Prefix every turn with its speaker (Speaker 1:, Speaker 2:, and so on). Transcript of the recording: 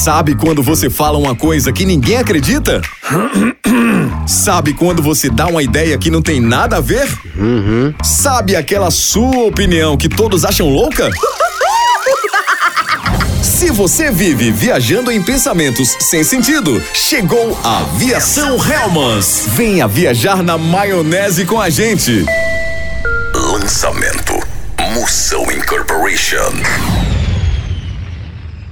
Speaker 1: Sabe quando você fala uma coisa que ninguém acredita? Sabe quando você dá uma ideia que não tem nada a ver?
Speaker 2: Uhum.
Speaker 1: Sabe aquela sua opinião que todos acham louca? Se você vive viajando em pensamentos sem sentido, chegou a Aviação Helmans. Venha viajar na maionese com a gente.
Speaker 3: Lançamento Moção Incorporation.